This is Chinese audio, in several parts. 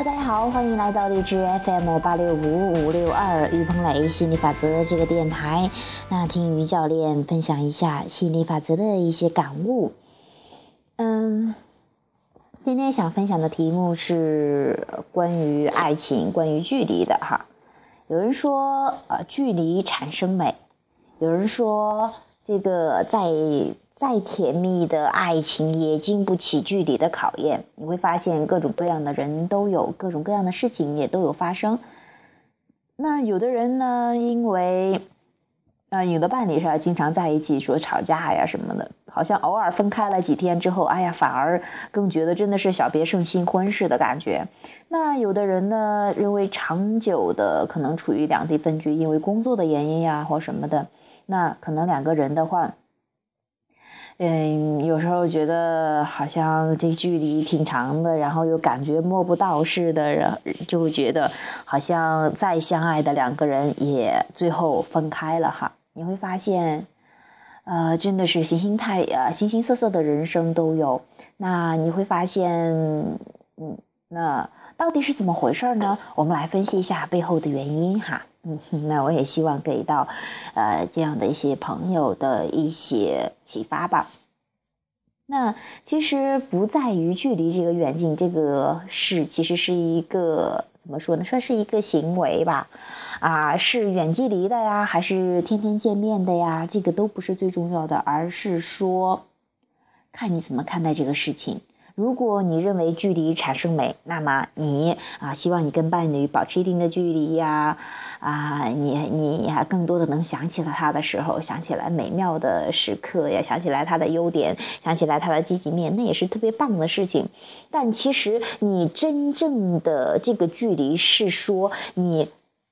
大家好，欢迎来到荔枝 FM 八六五五六二于鹏磊心理法则这个电台。那听于教练分享一下心理法则的一些感悟。嗯，今天想分享的题目是关于爱情、关于距离的哈。有人说，呃，距离产生美；有人说，这个在。再甜蜜的爱情也经不起距离的考验。你会发现各种各样的人都有，各种各样的事情也都有发生。那有的人呢，因为，啊，有的伴侣是经常在一起说吵架呀什么的，好像偶尔分开了几天之后，哎呀，反而更觉得真的是小别胜新婚似的感觉。那有的人呢，认为长久的可能处于两地分居，因为工作的原因呀或什么的，那可能两个人的话。嗯，有时候觉得好像这距离挺长的，然后又感觉摸不到似的，然就会觉得好像再相爱的两个人也最后分开了哈。你会发现，呃，真的是形形态呃形形色色的人生都有。那你会发现，嗯，那到底是怎么回事呢？我们来分析一下背后的原因哈。嗯，那我也希望给到，呃，这样的一些朋友的一些启发吧。那其实不在于距离这个远近这个事，其实是一个怎么说呢？算是一个行为吧。啊，是远距离的呀，还是天天见面的呀？这个都不是最重要的，而是说，看你怎么看待这个事情。如果你认为距离产生美，那么你啊，希望你跟伴侣保持一定的距离呀，啊，你你还更多的能想起了他的时候，想起来美妙的时刻呀，想起来他的优点，想起来他的积极面，那也是特别棒的事情。但其实你真正的这个距离是说你。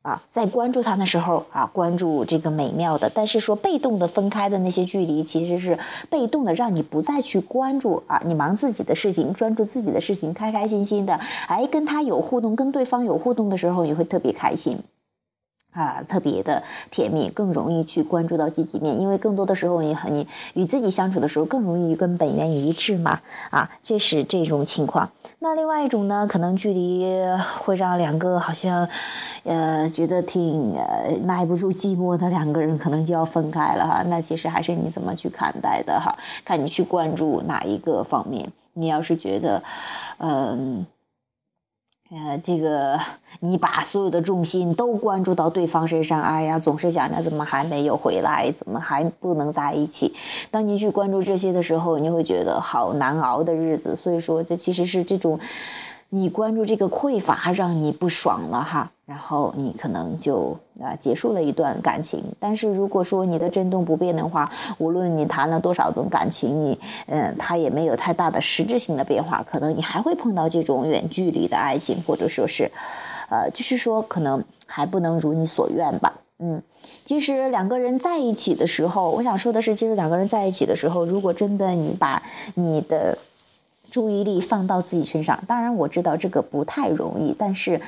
啊，在关注他的时候啊，关注这个美妙的，但是说被动的分开的那些距离，其实是被动的让你不再去关注啊，你忙自己的事情，专注自己的事情，开开心心的，哎，跟他有互动，跟对方有互动的时候，你会特别开心。啊，特别的甜蜜，更容易去关注到积极面，因为更多的时候你和你与自己相处的时候，更容易跟本源一致嘛。啊，这是这种情况。那另外一种呢，可能距离会让两个好像，呃，觉得挺呃耐不住寂寞的两个人，可能就要分开了哈。那其实还是你怎么去看待的哈，看你去关注哪一个方面。你要是觉得，嗯。呃这个你把所有的重心都关注到对方身上，哎呀，总是想着怎么还没有回来，怎么还不能在一起。当你去关注这些的时候，你会觉得好难熬的日子。所以说，这其实是这种。你关注这个匮乏让你不爽了哈，然后你可能就啊结束了一段感情。但是如果说你的震动不变的话，无论你谈了多少段感情，你嗯，它也没有太大的实质性的变化，可能你还会碰到这种远距离的爱情，或者说是，呃，就是说可能还不能如你所愿吧。嗯，其实两个人在一起的时候，我想说的是，其实两个人在一起的时候，如果真的你把你的。注意力放到自己身上，当然我知道这个不太容易，但是，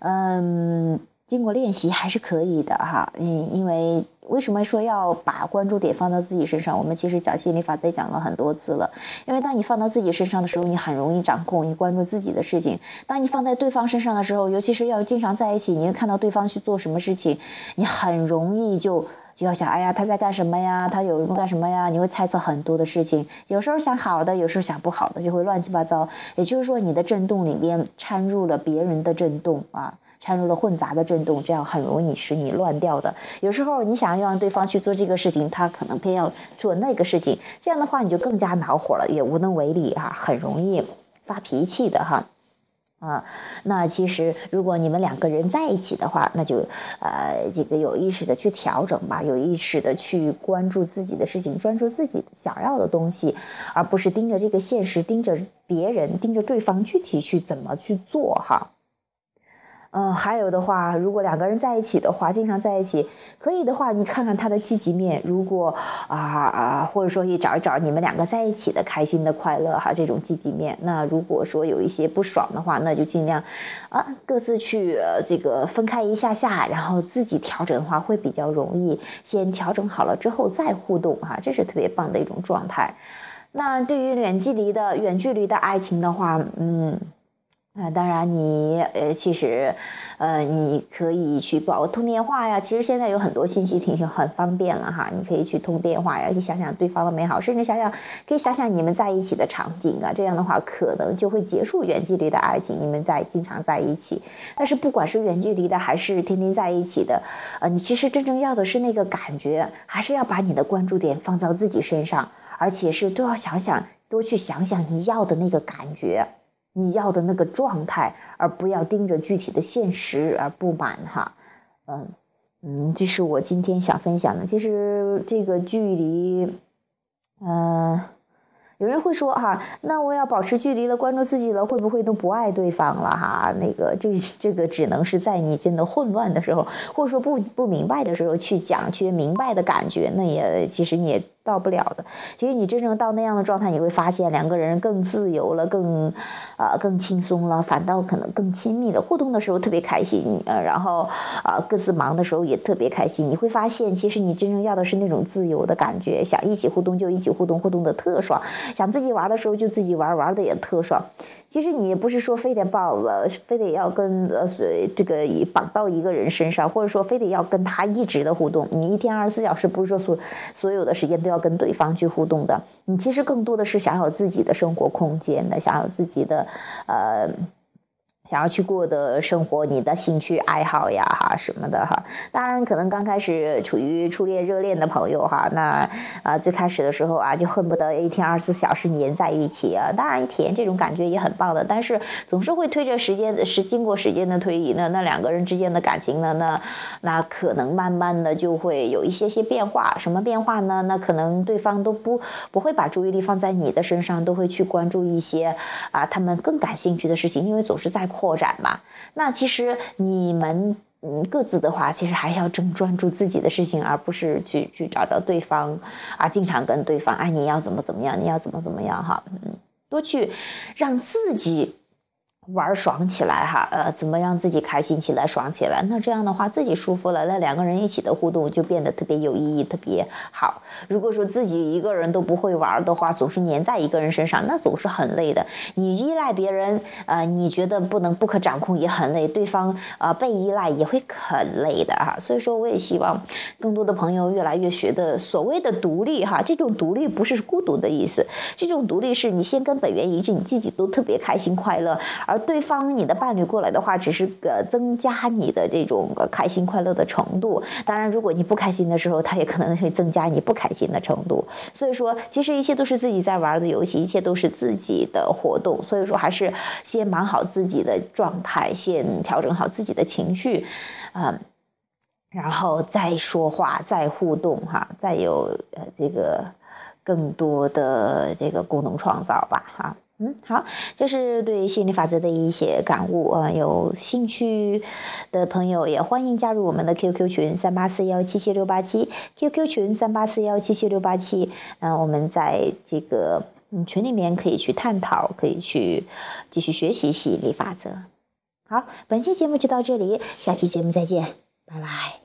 嗯，经过练习还是可以的哈。嗯，因为为什么说要把关注点放到自己身上？我们其实讲心理法则讲了很多次了。因为当你放到自己身上的时候，你很容易掌控，你关注自己的事情；当你放在对方身上的时候，尤其是要经常在一起，你会看到对方去做什么事情，你很容易就。就要想，哎呀，他在干什么呀？他有干什么呀？你会猜测很多的事情，有时候想好的，有时候想不好的，就会乱七八糟。也就是说，你的震动里面掺入了别人的震动啊，掺入了混杂的震动，这样很容易使你乱掉的。有时候你想要让对方去做这个事情，他可能偏要做那个事情，这样的话你就更加恼火了，也无能为力啊，很容易发脾气的哈。啊，那其实如果你们两个人在一起的话，那就呃这个有意识的去调整吧，有意识的去关注自己的事情，专注自己想要的东西，而不是盯着这个现实，盯着别人，盯着对方具体去怎么去做哈。嗯，还有的话，如果两个人在一起的话，经常在一起，可以的话，你看看他的积极面。如果啊啊，或者说你找一找你们两个在一起的开心的快乐哈，这种积极面。那如果说有一些不爽的话，那就尽量啊各自去这个分开一下下，然后自己调整的话会比较容易。先调整好了之后再互动哈，这是特别棒的一种状态。那对于远距离的远距离的爱情的话，嗯。啊，当然你呃，其实，呃，你可以去报通电话呀。其实现在有很多信息挺很方便了哈，你可以去通电话呀，去想想对方的美好，甚至想想可以想想你们在一起的场景啊。这样的话，可能就会结束远距离的爱情，你们在经常在一起。但是不管是远距离的还是天天在一起的，呃，你其实真正要的是那个感觉，还是要把你的关注点放到自己身上，而且是都要想想，多去想想你要的那个感觉。你要的那个状态，而不要盯着具体的现实而不满哈，嗯嗯，这是我今天想分享的。其实这个距离，嗯，有人会说哈，那我要保持距离了，关注自己了，会不会都不爱对方了哈？那个这这个只能是在你真的混乱的时候，或者说不不明白的时候去讲，去明白的感觉，那也其实你也。到不了的，其实你真正到那样的状态，你会发现两个人更自由了，更，啊，更轻松了，反倒可能更亲密了。互动的时候特别开心，呃，然后啊，各自忙的时候也特别开心。你会发现，其实你真正要的是那种自由的感觉，想一起互动就一起互动，互动的特爽；想自己玩的时候就自己玩，玩的也特爽。其实你也不是说非得抱呃，非得要跟呃随这个绑到一个人身上，或者说非得要跟他一直的互动。你一天二十四小时不是说所所有的时间都要跟对方去互动的，你其实更多的是想有自己的生活空间的，想有自己的呃。想要去过的生活，你的兴趣爱好呀，哈什么的哈。当然，可能刚开始处于初恋热恋的朋友哈，那啊最开始的时候啊，就恨不得一天二十四小时黏在一起啊。当然，体验这种感觉也很棒的，但是总是会推着时间是经过时间的推移呢，那两个人之间的感情呢，那那可能慢慢的就会有一些些变化。什么变化呢？那可能对方都不不会把注意力放在你的身上，都会去关注一些啊他们更感兴趣的事情，因为总是在。扩展嘛，那其实你们嗯各自的话，其实还要正专注自己的事情，而不是去去找找对方啊，经常跟对方哎你要怎么怎么样，你要怎么怎么样哈，嗯，多去让自己。玩爽起来哈，呃，怎么让自己开心起来、爽起来？那这样的话，自己舒服了，那两个人一起的互动就变得特别有意义、特别好。如果说自己一个人都不会玩的话，总是黏在一个人身上，那总是很累的。你依赖别人，呃，你觉得不能、不可掌控也很累，对方呃被依赖也会很累的哈。所以说，我也希望更多的朋友越来越学的所谓的独立哈，这种独立不是孤独的意思，这种独立是你先跟本源一致，你自己都特别开心快乐。而对方，你的伴侣过来的话，只是呃增加你的这种个开心快乐的程度。当然，如果你不开心的时候，他也可能会增加你不开心的程度。所以说，其实一切都是自己在玩的游戏，一切都是自己的活动。所以说，还是先忙好自己的状态，先调整好自己的情绪，啊，然后再说话，再互动哈，再有呃这个更多的这个功能创造吧，哈。嗯，好，这是对吸引力法则的一些感悟啊。有兴趣的朋友也欢迎加入我们的 QQ 群三八四幺七七六八七，QQ 群三八四幺七七六八七。嗯，我们在这个嗯群里面可以去探讨，可以去继续学习吸引力法则。好，本期节目就到这里，下期节目再见，拜拜。